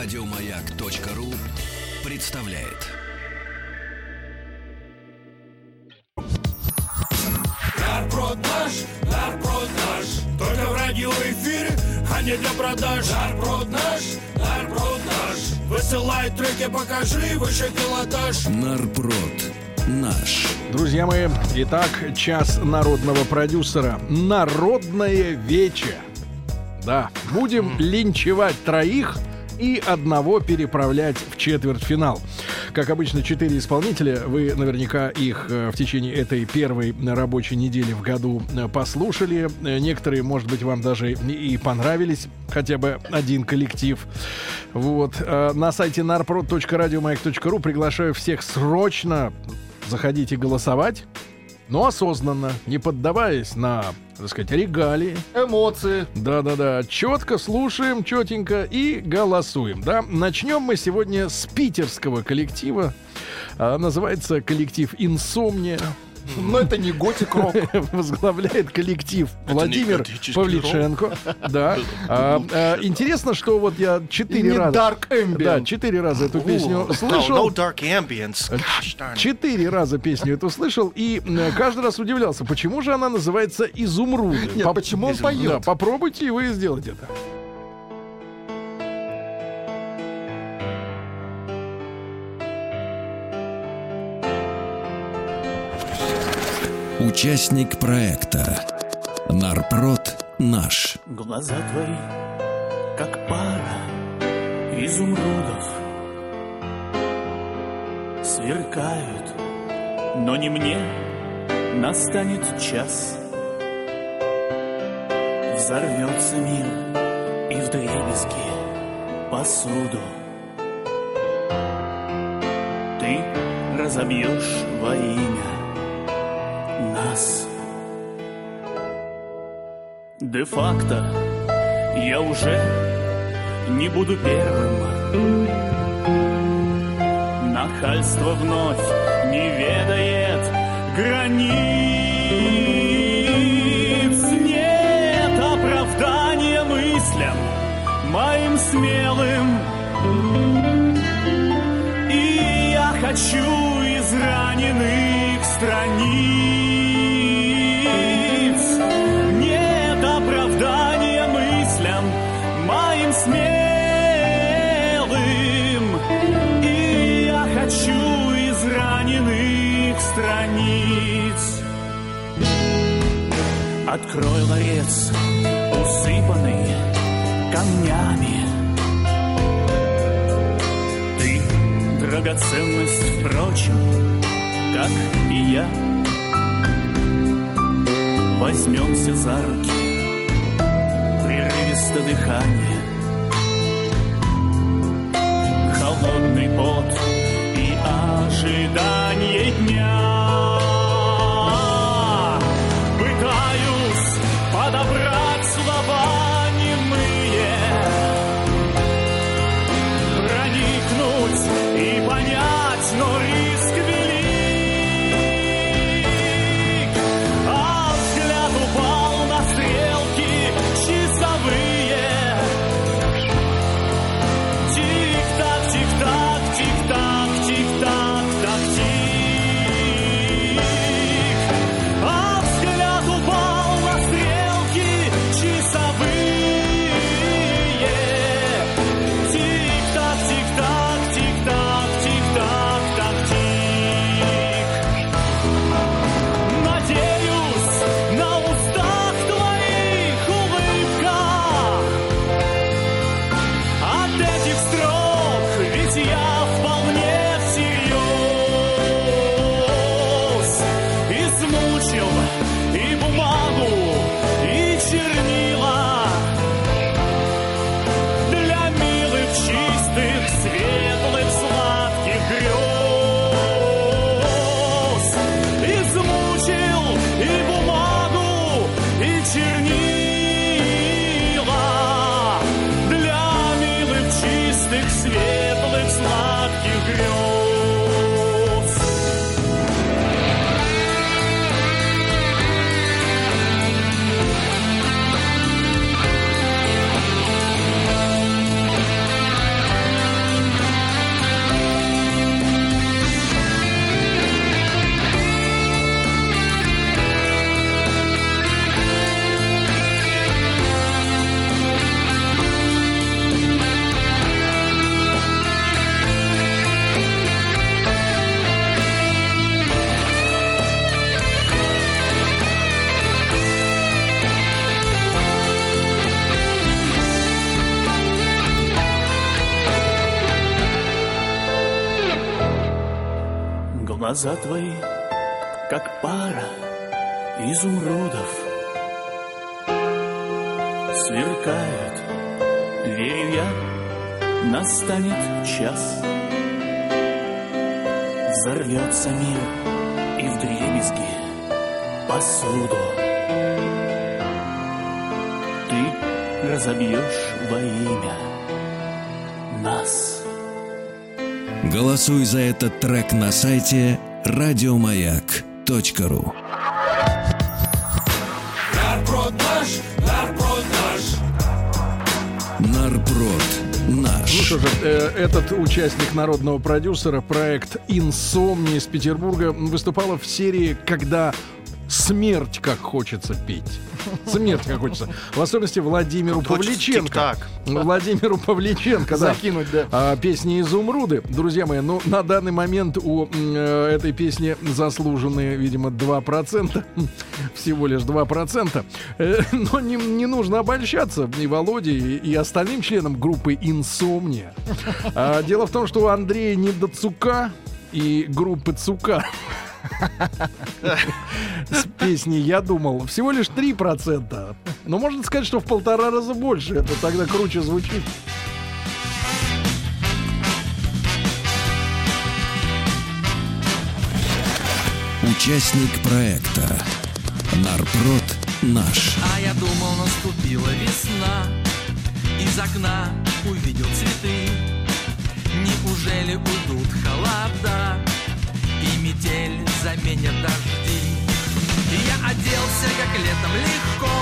Радиомаяк.ру представляет. Нарброд наш, нарброд наш Только в радиоэфире, а не для продаж Нарброд наш, нарброд наш Высылай треки, покажи выше пилотаж Нарпрод. Наш. Друзья мои, итак, час народного продюсера. Народное вече. Да, будем линчевать троих и одного переправлять в четвертьфинал. Как обычно, четыре исполнителя. Вы наверняка их э, в течение этой первой рабочей недели в году э, послушали. Э, Некоторые, может быть, вам даже и понравились. Хотя бы один коллектив. Вот. На сайте narprod.radiomayak.ru приглашаю всех срочно заходите голосовать. Но осознанно, не поддаваясь на, так сказать, регалии, Эмоции. да-да-да. Четко слушаем, четенько и голосуем. Да? Начнем мы сегодня с питерского коллектива. А, называется коллектив «Инсомния». Но это не готик рок. Возглавляет коллектив Владимир Павличенко. Да. А, а, интересно, что вот я четыре раза... Dark Ambient. Да, четыре раза эту песню слышал. no dark ambience. It. Четыре раза песню эту слышал и э, каждый раз удивлялся, почему же она называется «Изумруды». Нет, почему он Да, поет? попробуйте и вы сделать это. Участник проекта. Нарпрод. Наш. Глаза твои, как пара изумрудов, Сверкают, но не мне настанет час. Взорвется мир и вдребезги посуду. Ты разобьешь во имя нас. Де-факто я уже не буду первым. Нахальство вновь не ведает границ. Нет оправдания мыслям моим смелым. И я хочу из раненых страниц Открой ларец, усыпанный камнями ты драгоценность, впрочем, как и я. Возьмемся за руки, прерывисто дыхание, холодный пот и ожидание дня. Глаза твои, как пара изумрудов, Сверкают, верю я, настанет час. Взорвется мир и в дребезги посуду Ты разобьешь во имя нас. Голосуй за этот трек на сайте радиомаяк.ру Нарброд наш, нарброд наш. Нарпрод наш. Ну что же, э, этот участник народного продюсера, проект «Инсомни» из Петербурга, выступала в серии «Когда смерть как хочется петь». Смерть как хочется. В особенности Владимиру Павличенко. Тик-так. Владимиру Павличенко, да. Закинуть, да. А, песни «Изумруды». Друзья мои, ну, на данный момент у э, этой песни заслужены, видимо, 2%. Всего лишь 2%. Э, но не, не нужно обольщаться и Володе, и, и остальным членам группы «Инсомния». А, дело в том, что у Андрея Недоцука и группы «Цука» с песней «Я думал» всего лишь 3%. Но можно сказать, что в полтора раза больше. Это тогда круче звучит. Участник проекта Нарпрод наш. А я думал, наступила весна Из окна увидел цветы Неужели уйдут холода метель заменят дожди. Я оделся, как летом легко.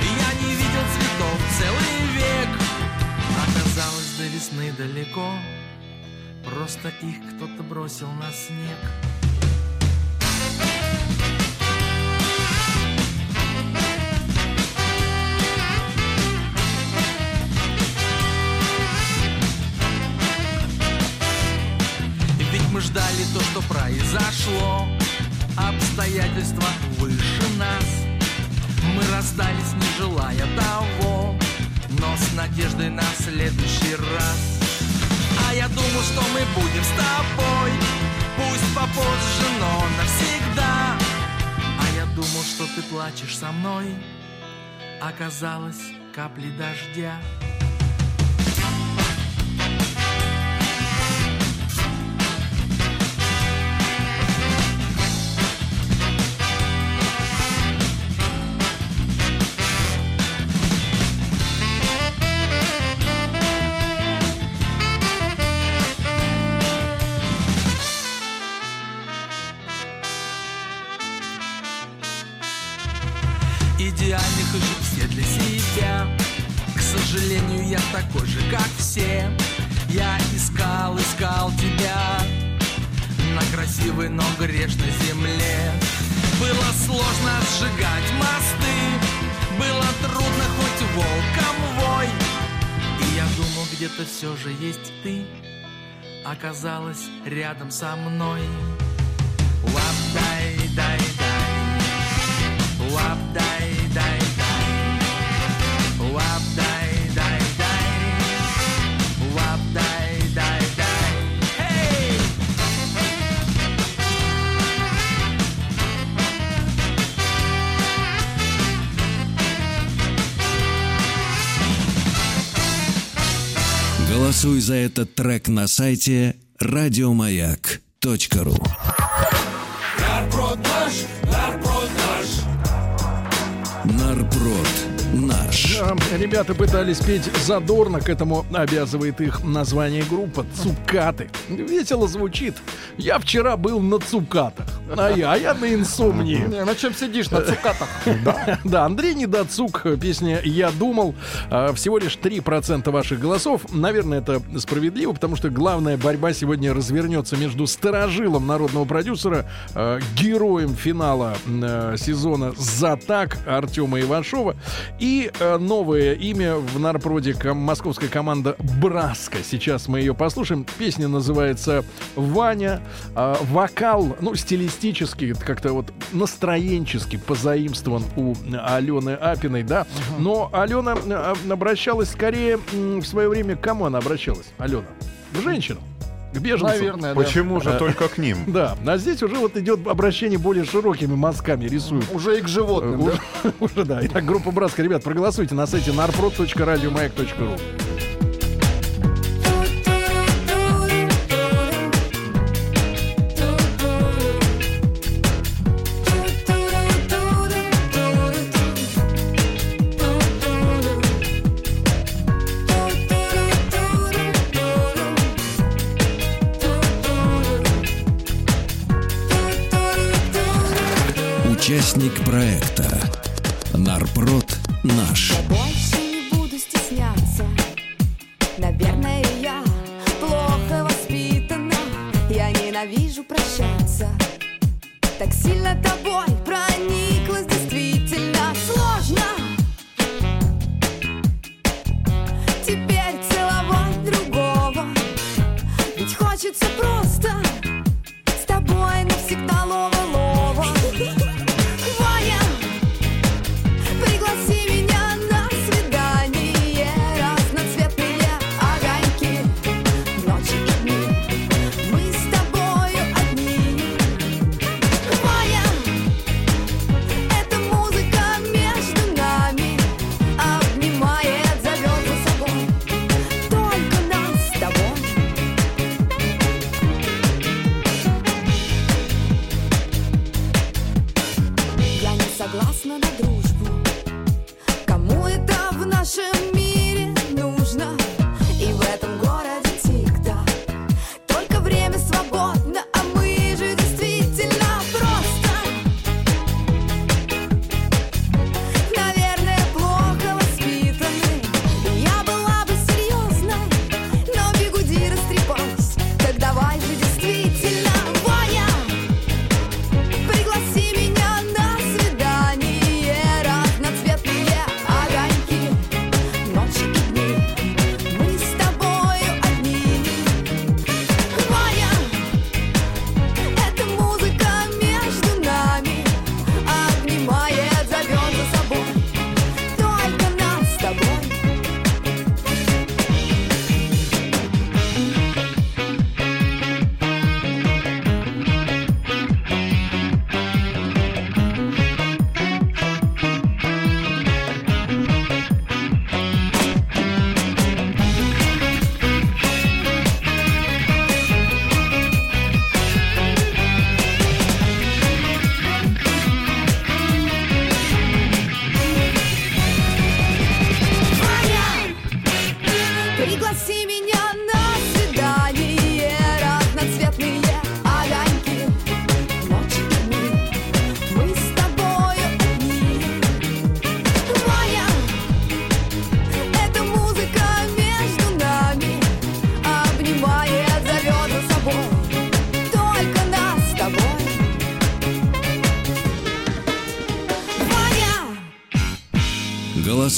Я не видел цветов целый век. Оказалось, до весны далеко. Просто их кто-то бросил на снег ждали то, что произошло. Обстоятельства выше нас. Мы расстались, не желая того Но с надеждой на следующий раз. А я думал, что мы будем с тобой. Пусть попозже, но навсегда. А я думал, что ты плачешь со мной. Оказалось, капли дождя же есть ты Оказалась рядом со мной. Лап-дай, дай, дай Лап Голосуй за этот трек на сайте радиомаяк.ру Ребята пытались петь задорно, к этому обязывает их название группы «Цукаты». Весело звучит. Я вчера был на Цукатах, а я, а я на инсомнии. На чем сидишь, на цукатах? Да, Андрей Недоцук, песня «Я думал». А, Всего лишь 3% ваших голосов. Наверное, это справедливо, потому что главная борьба сегодня развернется между старожилом народного продюсера, героем финала сезона «Затак» Артема Ивашова и новое имя в нарпроде ком- московская команда «Браска». Сейчас мы ее послушаем. Песня называется «Ваня». А, Вокал, ну, стилистически, как-то вот настроенчески позаимствован у Алены Апиной, да. Но Алена э, обращалась скорее в свое время к кому она обращалась? Алена? К женщинам. К беженцам. Наверное, да. Почему же только к ним? Да, а здесь уже вот идет обращение более широкими мазками рисуют. Уже и к животным, да? Уже, уже да. Итак, группа Братска. Ребят, проголосуйте на сайте narprod.radiomayak.ru. Участник проекта Нарпрод наш. Я больше не буду стесняться. Наверное, я плохо воспитана. Я ненавижу прощаться. Так сильно тобой прониклась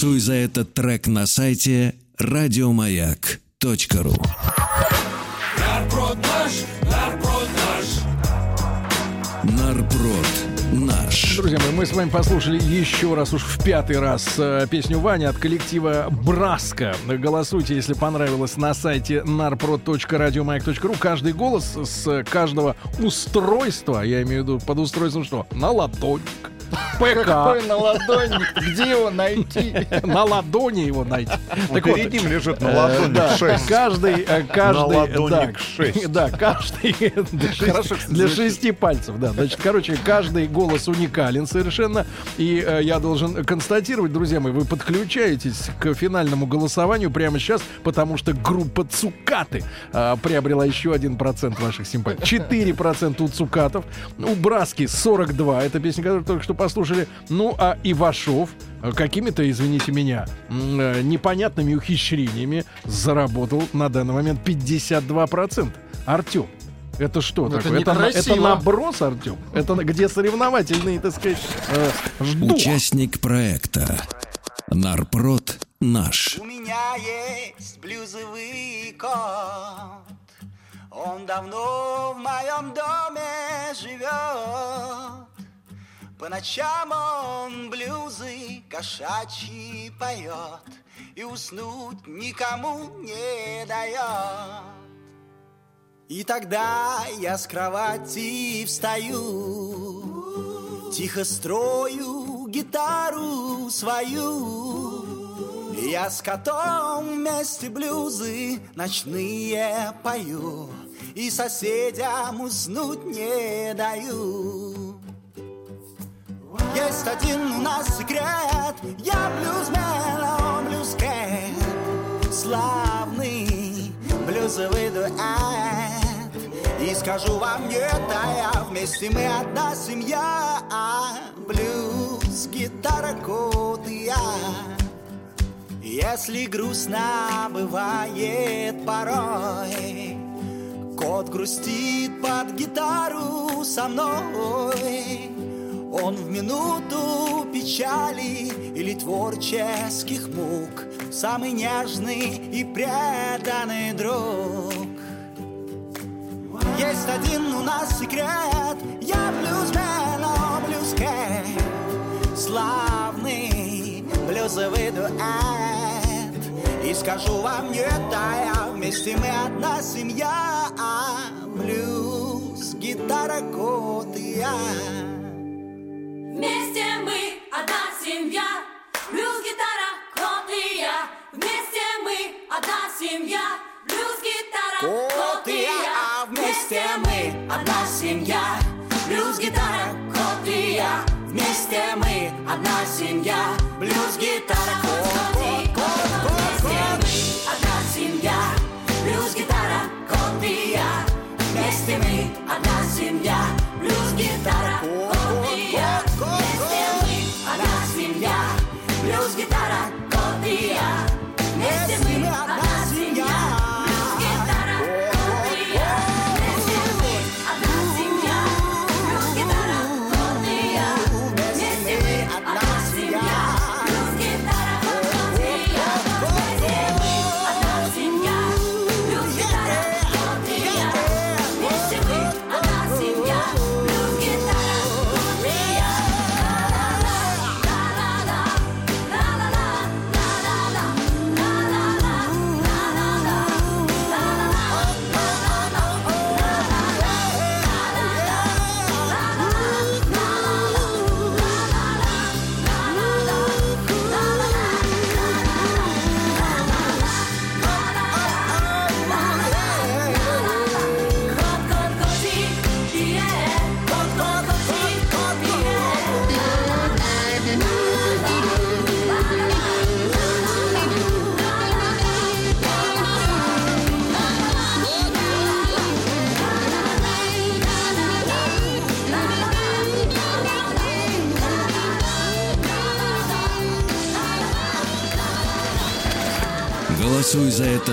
Голосуй за этот трек на сайте радиомаяк.ру. Нарпрод наш, нарпрод наш Нарпрод наш. Друзья мои, мы с вами послушали еще раз, уж в пятый раз, э, песню Вани от коллектива Браска. Голосуйте, если понравилось, на сайте narprod.radiomayak.ru. Каждый голос с каждого устройства, я имею в виду под устройством что? На ладонник. ПК. Какой наладонник, где его найти? На ладони его найти. Так вот, Перед ним лежит на Э, ладони да, 6. Каждый, э, каждый, да, каждый для шести- пальцев, да. Значит, короче, каждый голос уникален совершенно, и э, я должен констатировать, друзья мои, вы подключаетесь к финальному голосованию прямо сейчас, потому что группа Цукаты приобрела еще один процент ваших симпатий. 4% у Цукатов, у Браски 42, это песня, которую только что послушали, ну а Ивашов э, какими-то, извините меня, э, непонятными ухищрениями заработал на данный момент 52%. Артем, это что Ну, это такое? Это, это наброс, Артем? Это где соревновательные, так сказать, э, жду. Участник проекта Нарпрод наш. У меня есть блюзовый кот. Он давно в моем доме живет. По ночам он блюзы кошачьи поет И уснуть никому не дает. И тогда я с кровати встаю, Тихо строю гитару свою. Я с котом вместе блюзы ночные пою, И соседям уснуть не даю. Есть один у нас секрет, я блюзмен, а он блюзкет, славный блюзовый дуэт. И скажу вам нет, а я вместе мы одна семья, а блюз, гитара, кот и я. Если грустно бывает порой, Кот грустит под гитару со мной. Он в минуту печали или творческих мук Самый нежный и преданный друг. Есть один у нас секрет Я блюзмен, он блюзкет Славный блюзовый дуэт. И скажу вам нет, а я вместе мы одна семья. А Блюз, гитара, кот и я одна семья, блюз, гитара, кот и я. Вместе мы одна семья, блюз, гитара, Кот и я, вместе мы одна семья, блюз, гитара, кот и я. Вместе мы одна семья, блюз, гитара, кот, кот, кот, Вместе мы одна семья, блюз, гитара, кот и я. Вместе мы одна семья, блюз, гитара, кот кот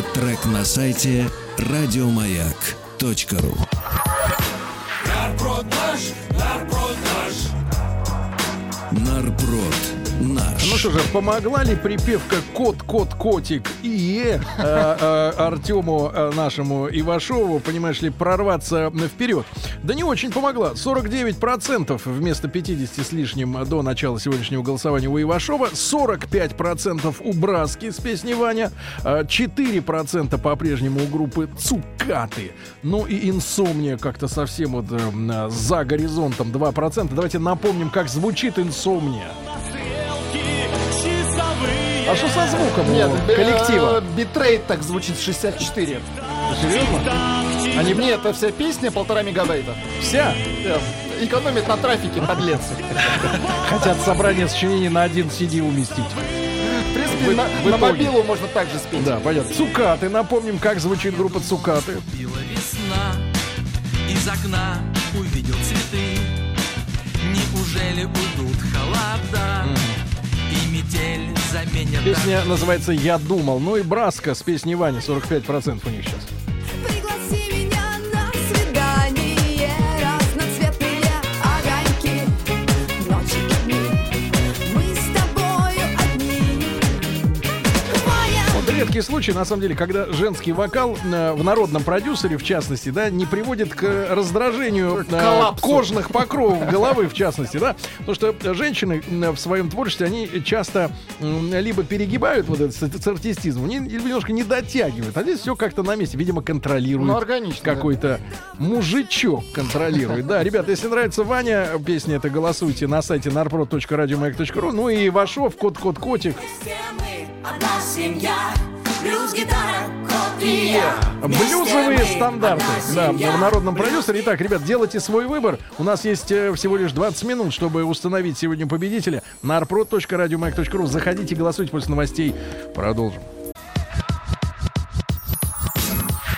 этот трек на сайте радиомаяк.ру Нарброд наш, нарброд наш. Нарпрод наш. Ну что же, помогла ли припевка «Кот, кот, котик» и э, э, Артему э, нашему Ивашову, понимаешь ли, прорваться вперед? Да не очень помогла. 49% вместо 50 с лишним до начала сегодняшнего голосования у Ивашова, 45% у Браски с песней «Ваня», э, 4% по-прежнему у группы «Цукаты». Ну и «Инсомния» как-то совсем вот э, за горизонтом 2%. Давайте напомним, как звучит «Инсомния». А что со звуком Нет, у б- коллектива? э, битрейт так звучит 64. Серьезно? Они мне это вся песня полтора мегабайта. Вся? Э, Экономит на трафике, подлец. Хотят собрание сочинений на один CD уместить. В принципе, В- на, в на мобилу можно также спеть. Да, понятно. Цукаты. Напомним, как звучит группа Цукаты. Била весна, из окна увидел цветы. Неужели уйдут холода и метель заменят Песня называется «Я думал». Ну и Браска с песней Вани. 45% у них сейчас. Редкий случай, на самом деле, когда женский вокал э, в народном продюсере, в частности, да, не приводит к раздражению э, кожных покровов головы, в частности, да. Потому что женщины э, в своем творчестве, они часто м, либо перегибают вот этот не- либо немножко не дотягивают. А здесь все как-то на месте, видимо, контролирует. Ну, органично, да. Какой-то мужичок контролирует. Да, ребята, если нравится Ваня, песня это голосуйте на сайте narprod.radiomayak.ru. Ну и Вашов, кот-кот котик. Все мы одна семья, Блюзовые стандарты. Да, в народном продюсере. Итак, ребят, делайте свой выбор. У нас есть э, всего лишь 20 минут, чтобы установить сегодня победителя. narprod.radiomayak.ru. Заходите, голосуйте после новостей. Продолжим.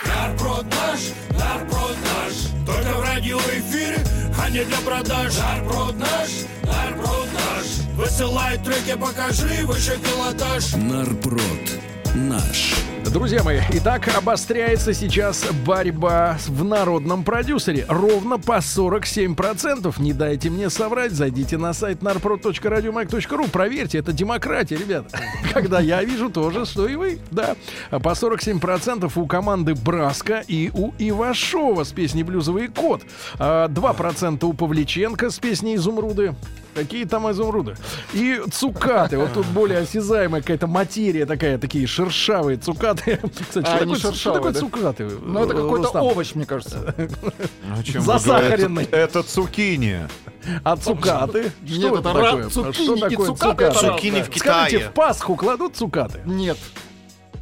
Нарпрод наш, нарпрод наш Только в радиоэфире, а не для продаж Нарпрод наш, нарпрод наш Высылай треки, покажи выше пилотаж Нарпрод. Наш. Друзья мои, итак, обостряется сейчас борьба в народном продюсере. Ровно по 47%. Не дайте мне соврать. Зайдите на сайт narprod.radiomac.ru. Проверьте, это демократия, ребят. Когда я вижу то же, что и вы. Да. А По 47% у команды Браска и у Ивашова с песней «Блюзовый кот». А 2% у Павличенко с песней «Изумруды». Какие там изумруды? И цукаты. Вот тут более осязаемая какая-то материя такая, такие шершавые цукаты. Кстати, А, что такое, шершавые, что такое да? цукаты? Ну, это какой-то Рустам? овощ, мне кажется. Вы Засахаренный. Это цукини. А цукаты? Нет, Что это это такое? цукини Что такое цукаты? Цукини в Скажите, Китае. в Пасху кладут цукаты? Нет.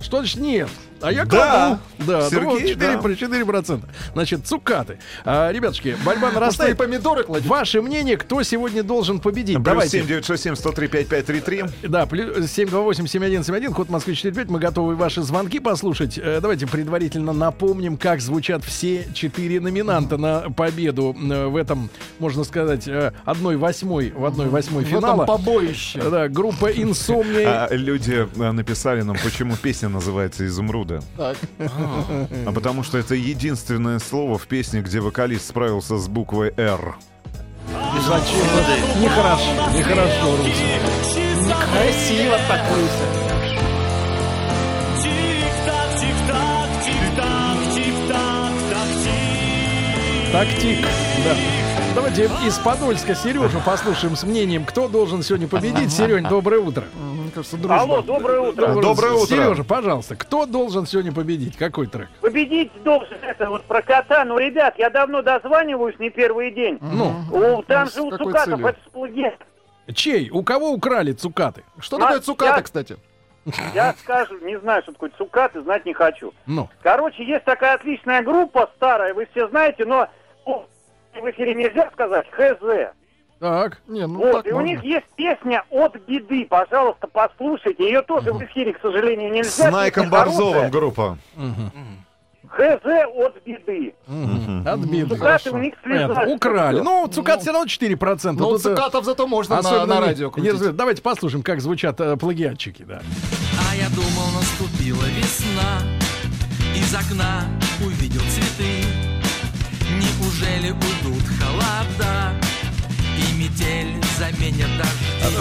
Что значит нет? А я Да. кладу. Да, Сергей, ну вот 4, да. про 4%. Значит, цукаты. А, ребятушки, борьба и нарастает. помидоры кладете? Ваше мнение, кто сегодня должен победить? Плюс Давайте. 7 967 103 5533. Да, плюс 728-7171, код Москвы 45. Мы готовы ваши звонки послушать. Э, Давайте предварительно напомним, как звучат все четыре номинанта на победу э, в этом, можно сказать, э, одной восьмой, в одной восьмой В этом финала. побоище. Да, группа Инсомния. А люди написали нам, почему песня называется «Изумруда». Так. А потому что это единственное слово в песне, где вокалист справился с буквой «Р». Зачем? Нехорошо, нехорошо, Руся. Красиво так, Руся. Тактик, да. Давайте из Подольска Сережу послушаем с мнением, кто должен сегодня победить. Серень, доброе утро. Кажется, дружба. Алло, доброе утро. Доброе утро. Сережа, пожалуйста, кто должен сегодня победить? Какой трек? Победить должен это вот про кота. Ну, ребят, я давно дозваниваюсь, не первый день. Ну, У, там же у цукатов это ж плагиат. чей? У кого украли цукаты? Что А, такое цукаты, я- кстати? Я скажу, не знаю, что такое цукаты, знать не хочу. Ну, Короче, есть такая отличная группа старая, вы все знаете, но в эфире нельзя сказать, хз. Так. Не, ну Вот, так и у можно. них есть песня «От беды», пожалуйста, послушайте. Ее тоже в эфире, к сожалению, нельзя. С Найком Борзовым группа. «ХЗ от беды». Отбиты. Цукаты у них Понятно. слезают. Украли. Ну, цукат все равно 4%. Ну, цукатов зато можно на, на не- радио не крутить. разбираюсь. Давайте послушаем, как звучат э, плагиатчики. Да. А я думал, наступила весна Из окна увидел цветы Неужели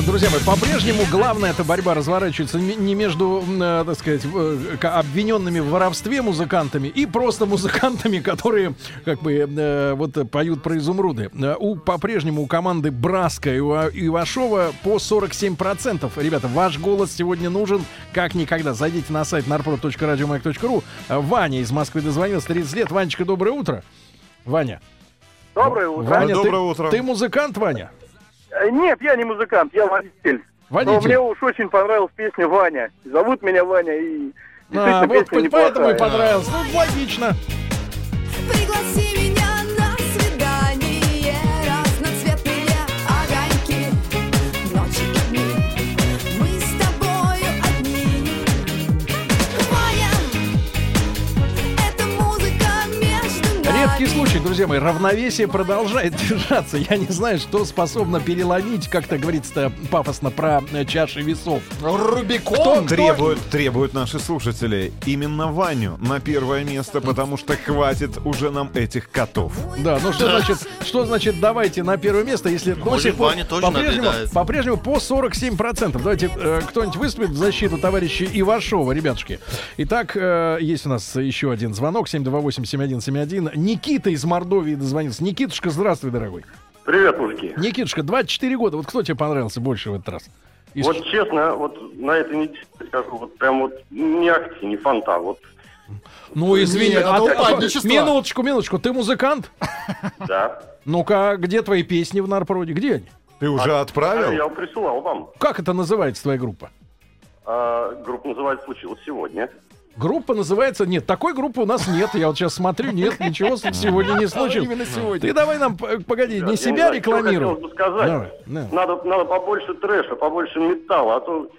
Друзья мои, по-прежнему главная эта борьба разворачивается не между, э, так сказать, э, обвиненными в воровстве музыкантами и просто музыкантами, которые как бы э, вот э, поют про изумруды. Э, У по-прежнему у команды Браска и у Ивашова по 47%. Ребята, ваш голос сегодня нужен как никогда. Зайдите на сайт narprod.radiomac.ru. Э, Ваня из Москвы дозвонился, 30 лет. Ванечка, доброе утро. Ваня. Доброе утро. Ваня, Доброе ты, утро. Ты музыкант, Ваня? Э, Нет, я не музыкант, я водитель. Но Водитель. мне уж очень понравилась песня Ваня. Зовут меня Ваня и А, действительно вот песня поэтому и неплохая. понравилось. Ну, логично. Пригласи Всякий случай, друзья мои, равновесие продолжает держаться. Я не знаю, что способно переломить, как-то говорится пафосно про э, чаши весов. Рубикон. Кто- Требуют, требуют наши слушатели именно Ваню на первое место, потому что хватит уже нам этих котов. Да, ну что значит, что значит давайте на первое место, если до сих пор по-прежнему, по-прежнему по 47%. Давайте э, кто-нибудь выступит в защиту товарища Ивашова, ребятушки. Итак, э, есть у нас еще один звонок, 728-7171. Никита из Мордовии дозвонился. Никитушка, здравствуй, дорогой. Привет, мужики. Никитушка, 24 года. Вот кто тебе понравился больше в этот раз? Из- Вот честно, вот на этой неделе скажу, вот прям вот не акти, не фонта, вот Ну, извини, Нет, это а ты- упадничество. минуточку, минуточку, ты музыкант? да. Ну-ка, где твои песни в Нарпроде? Где они? Ты уже отправил? Я присылал вам. Как это называется, твоя группа? А, группа называется «Случилось сегодня». Группа называется... Нет, такой группы у нас нет. Я вот сейчас смотрю, нет, ничего сегодня не случилось. Именно сегодня. Ты давай нам, погоди, не себя рекламируй. Надо, надо побольше трэша, побольше металла, а то...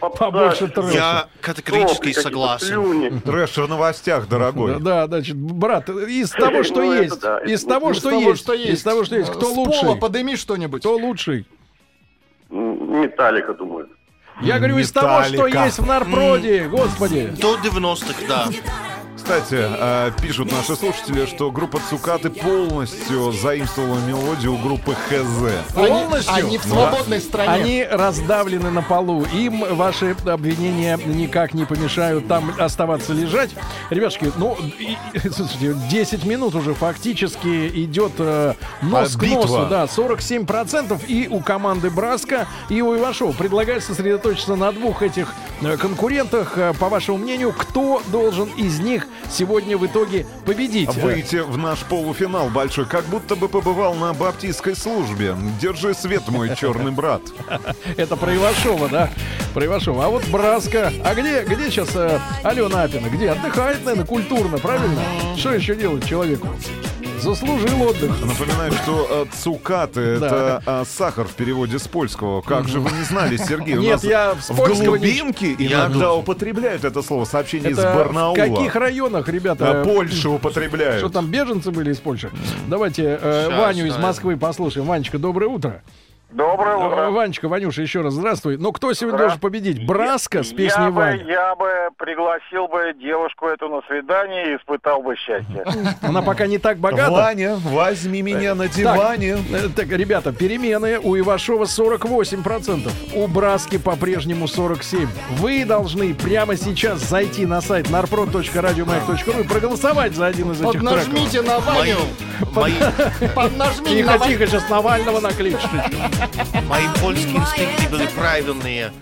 Побольше трэша. Я категорически согласен. Трэш в новостях, дорогой. Да, да, значит, брат, из того, что Ну, есть, из того, что есть, из того, что есть, кто С пола лучший? подыми что-нибудь. Кто лучший? Металлика, думаю. Я говорю, из того, что есть в Нарпроде, господи. До 90-х, да. Кстати, э, пишут наши слушатели, что группа Цукаты полностью заимствовала мелодию группы ХЗ. Они, Полностью? они в свободной стране. Они раздавлены на полу. Им ваши обвинения никак не помешают там оставаться лежать. Ребятушки, ну, и- слушайте, 10 минут уже фактически идет э, нос А, к битва. носу. Да, 47% и у команды Браска, и у Ивашова. Предлагаю сосредоточиться на двух этих э, конкурентах. Э, По вашему мнению, кто должен из них сегодня в итоге победить? Выйти в наш полуфинал большой, как будто бы побывал на баптистской службе. Держи свет, мой черный брат. Это про Ивашова, да? Про Ивашова. А вот Браска. А где, где сейчас э, Алена Апина? Где? Отдыхает, наверное, культурно, правильно? Что еще делать человеку? Заслужил отдых. Напоминаю, что э, цукаты это э, сахар в переводе с польского. Как же вы не знали, Сергей? У Нет, нас я в не- глубинке Я иногда употребляют это слово. Сообщение из Это в Барнаула. каких районах, ребята? А, употребляют. Что там, беженцы были из Польши? Давайте э, Ваню из. Москвы послушаем. Ванечка, доброе утро. Доброе Э, утро. Ванечка, Ванюша, еще раз здравствуй. Ну, кто сегодня Здра- должен победить? Браска с песней я бы, Ваня. я бы пригласил бы девушку эту на свидание и испытал бы счастье. Она пока не так богата. Ваня, возьми меня на диване. Э, Так, ребята, перемены. У Ивашова 48%. У Браски по-прежнему 47%. Вы должны прямо сейчас зайти на сайт narprod.radiomayak.ru и проголосовать за один из этих треков. Поднажмите на Мои, Ваню. мои, Поднажмите Тихо, на Ваню. тихо, сейчас Навального накличешь. Мои польские инстинкты были правильные.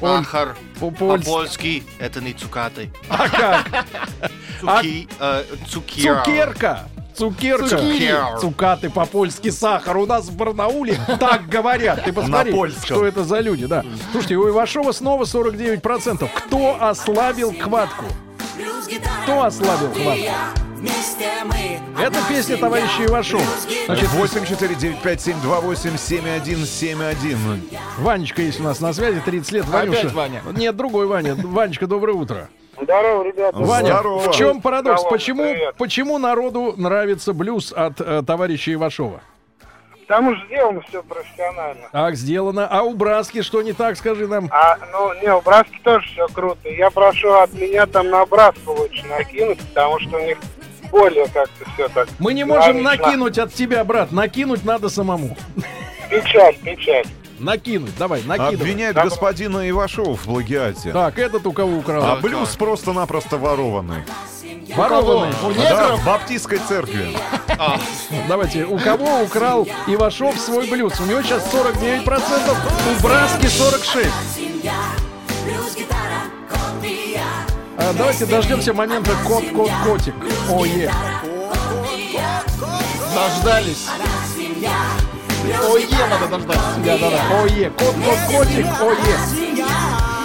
Сахар по- польс- по-польски это не цукаты. А как? Цуки, э, цукера. Цукерка. Цукерка. Цукер. Цукаты по-польски сахар. У нас в Барнауле так говорят. Ты посмотри, что это за люди, да. Слушайте, у Ивашова снова 49%. Кто ослабил хватку? Кто ослабил хватку? Это песня товарища Ивашова. Значит, 8495-728-7171. Ванечка есть у нас на связи, 30 лет. Ванюша. Опять Ваня. Нет, другой Ваня. Ванечка, доброе утро. Здорово, ребята. Ваня, Здорово. в чем парадокс? Здорово, Почему, привет. почему народу нравится блюз от э, товарища Ивашова? Там уже сделано все профессионально. Так, сделано. А у Браски что не так, скажи нам? А, ну, не, у Браски тоже все круто. Я прошу от меня там на Браску лучше накинуть, потому что у них более как-то все так. Мы не можем динамично. накинуть от тебя, брат. Накинуть надо самому. Печать, печать. Накинуть, давай, накидывай. Обвиняют господина Ивашова в плагиате. Так, этот у кого украл? А блюз просто-напросто ворованный. Ворованный. У Да, негров? в баптистской церкви. Давайте, у кого украл Ивашов свой блюз? У него сейчас 49%, у Браски 46%. А, давайте дождемся момента кот, кот, котик. Ое. Дождались. Е, надо дождаться. Да, да, да. Ое. Кот, кот, котик. Ое.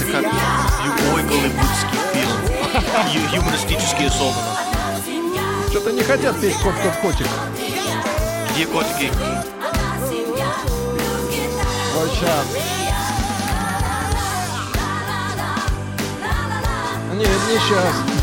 Это как любой голливудский фильм. Ю- Юмористически особенно. Что-то не хотят петь кот, є котики. Вольчан. Ну, не сейчас.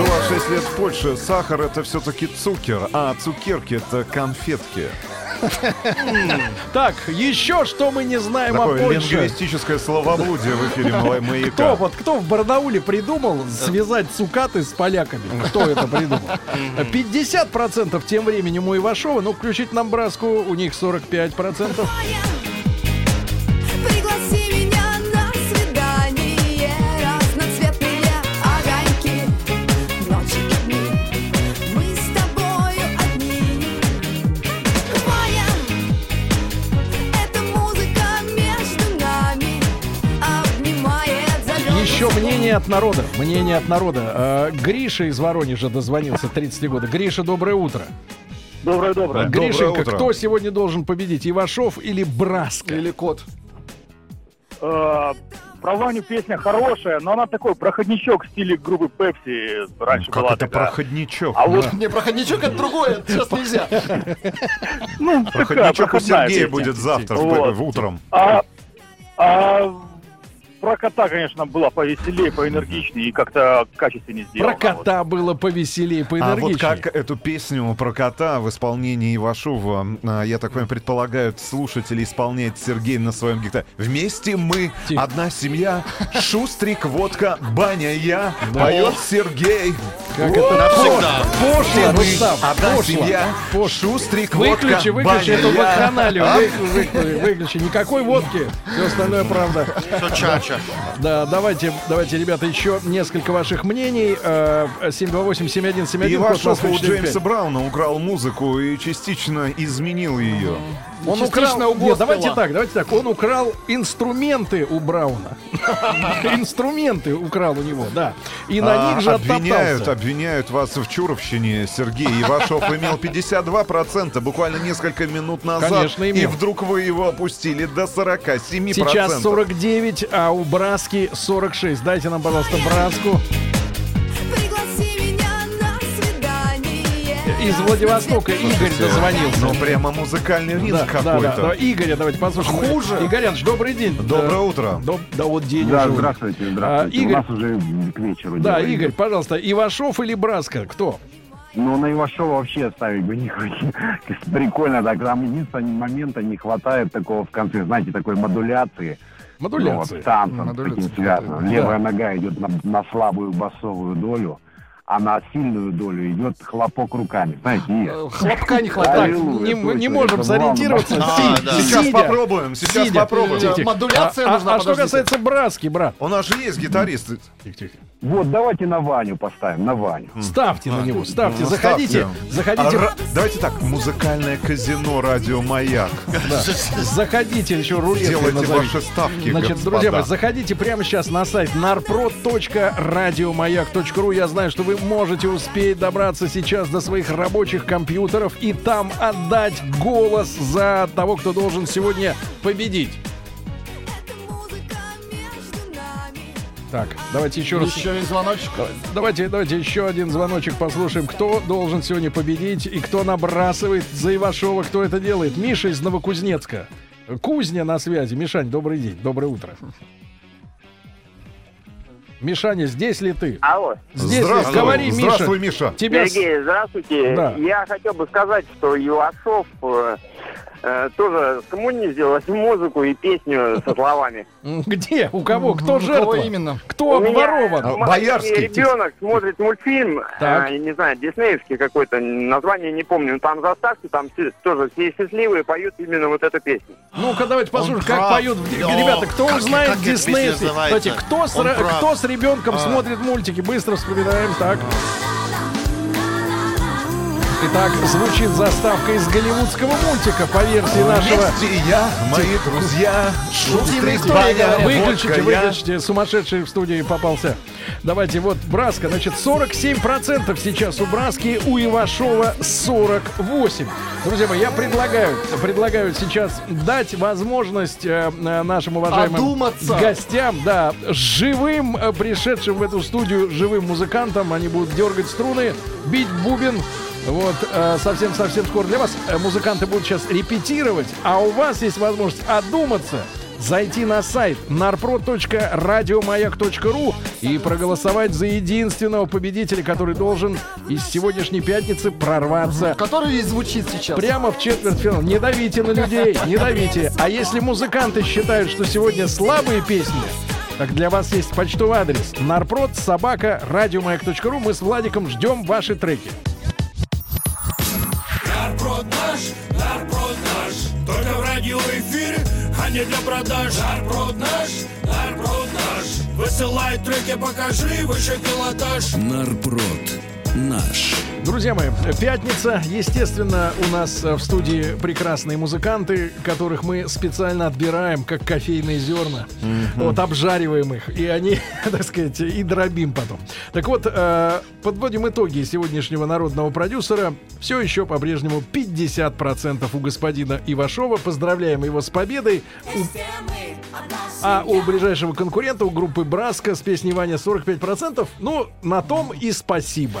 Жила 6 лет в Польше. Сахар это все-таки цукер, а цукерки это конфетки. Так, еще что мы не знаем о Польше. лингвистическое словоблудие в эфире «Мала- маяка. Кто, вот кто в Барнауле придумал связать цукаты с поляками? Кто это придумал? 50% тем временем у Ивашова, ну, включить нам браску, у них 45%. От народа. Мнение от народа. Э, Гриша из Воронежа дозвонился 30 года. Гриша, доброе утро. Доброе, доброе. Гришенька, утро. кто сегодня должен победить? Ивашов или Браска? Или кот. Э, Про Ваню песня хорошая, но она такой проходничок в стиле группы Пепси раньше Как была это такая. проходничок? А вот, Не, проходничок это другое, сейчас нельзя. ну, Проходничок у Сергея будет завтра утром. А, а про кота, конечно, была повеселее, поэнергичнее и как-то качественнее Про сделано. кота было повеселее, А вот поэнергичнее. как эту песню про кота в исполнении Ивашова, а, я так понимаю, предполагают слушатели исполняет Сергей на своем гитаре. Вместе мы, Тихо. одна семья, шустрик, водка, баня, я, поет Сергей. Как это Навсегда. пошло, Все мы, одна пошло. семья, шустрик, Выключи, водка, выключи баня, эту вакханалию. А? Вы- выключи, выключи. Никакой водки. Все остальное правда. Все чача. Да, давайте, давайте, ребята, еще несколько ваших мнений. Э, 728-7171. код Ивашов у 495. Джеймса Брауна украл музыку и частично изменил ее. Он Частично украл... Нет, давайте так, давайте так. Он украл инструменты у Брауна. Инструменты украл у него, да. И на А, них же обвиняют, обвиняют вас в Чуровщине, Сергей. Ивашов имел 52% буквально несколько минут назад. Конечно, И вдруг вы его опустили до 47%. Сейчас 49, а у Браски 46. Дайте нам, пожалуйста, Браску. Из Владивостока Игорь дозвонился. Ну, прямо музыкальный ринг Да, да, да, какой-то. да. Игоря, давайте послушаем. Хуже. Игоряныч, добрый день. Доброе утро. Доб- Да вот день Да, уже. здравствуйте, здравствуйте. А, Игорь- У нас уже к вечеру. Да, дело Игорь, пожалуйста, Ивашов или Браска? Кто? Ну, на Ивашова вообще ставить бы не хочу. Прикольно так. Там единственного момента не хватает такого в конце, знаете, такой модуляции. Модуляции. Ну, вот, танцем Модуляция, таким связано. да. Левая нога идет на, на слабую басовую долю, а на сильную долю идет хлопок руками. Знаете, и... Э, Хлопка не хватает. Не, не можем сориентироваться. А, Си- да. Сейчас сидя. попробуем, сейчас Сидя. попробуем. Тихо, тихо. Модуляция А- а- нужна, А что подождите. касается Браски, брат? У нас же есть гитарист. Вот, давайте на Ваню поставим, на Ваню. Ставьте на него, ставьте, Ну, заходите, ставьте. заходите, А Давайте так, музыкальное казино «Радио Маяк». да, заходите, еще рулеткой Делайте назовите. ваши ставки, Значит, господа. друзья мои, заходите прямо сейчас на сайт narprod.radiomayak.ru. Я знаю, что вы можете успеть добраться сейчас до своих рабочих компьютеров и там отдать голос за того, кто должен сегодня победить. Так, давайте еще раз. Еще один звоночек. Давайте, давайте еще один звоночек послушаем. Кто должен сегодня победить и кто набрасывает за Ивашова, кто это делает? Миша из Новокузнецка. Кузня на связи. Мишань, добрый день, доброе утро. Мишаня, здесь ли ты? Алло. Здесь ли? Здравствуй, Говори, здравствуй, Миша. Миша. Тебя Сергей, здравствуйте. Да. Я хотел бы сказать, что Ивашов э, тоже скоммунизировал музыку и песню со словами. Где? У кого? Кто жертва? именно? Кто обворован? А, Боярский. ребенок смотрит мультфильм, э, не знаю, диснеевский какой-то, название не помню, но там заставки, там все- тоже все счастливые поют именно вот эту песню. Ну-ка, давайте послушаем, как прав. поют. Ребята, кто Как- знает как эта песня диснеевский? Кстати, кто с, кто ребенком А. смотрит мультики? Быстро вспоминаем, так. Итак, звучит заставка из голливудского мультика по версии нашего... Вместе я, мои друзья, шустрый история. Выключите, выключите. Сумасшедший в студии попался. Давайте, вот Браска, значит, 47% сейчас у Браски, у Ивашова 48. Друзья мои, я предлагаю, предлагаю сейчас дать возможность э, э, нашим уважаемым Одуматься. гостям, да, живым, э, пришедшим в эту студию, живым музыкантам, они будут дергать струны, бить бубен, вот, э, совсем-совсем скоро для вас. Э, Музыканты будут сейчас репетировать, а у вас есть возможность одуматься, зайти на сайт narprod.радиомаяк.ру и проголосовать за единственного победителя, который должен из сегодняшней пятницы прорваться Который и звучит сейчас. прямо в четвертьфинал. Не давите на людей, не давите. А если музыканты считают, что сегодня слабые песни, так для вас есть почтовый адрес нарпрод собака радиомаяк.ру. Мы с Владиком ждем ваши треки. Не для продаж. Нарпрод наш, нарпрод наш. Высылай треки, покажи выше пилотаж. Нарпрод наш. Друзья мои, пятница. Естественно, у нас э, в студии прекрасные музыканты, которых мы специально отбираем, как кофейные зерна. Вот, обжариваем их. И они, так сказать, и дробим потом. Так вот, э, подводим итоги сегодняшнего народного продюсера. Все еще по-прежнему 50% у господина Ивашова. Поздравляем его с победой. У- а у ближайшего конкурента, у группы Браска с песней Ваня 45%. Ну, на том и спасибо.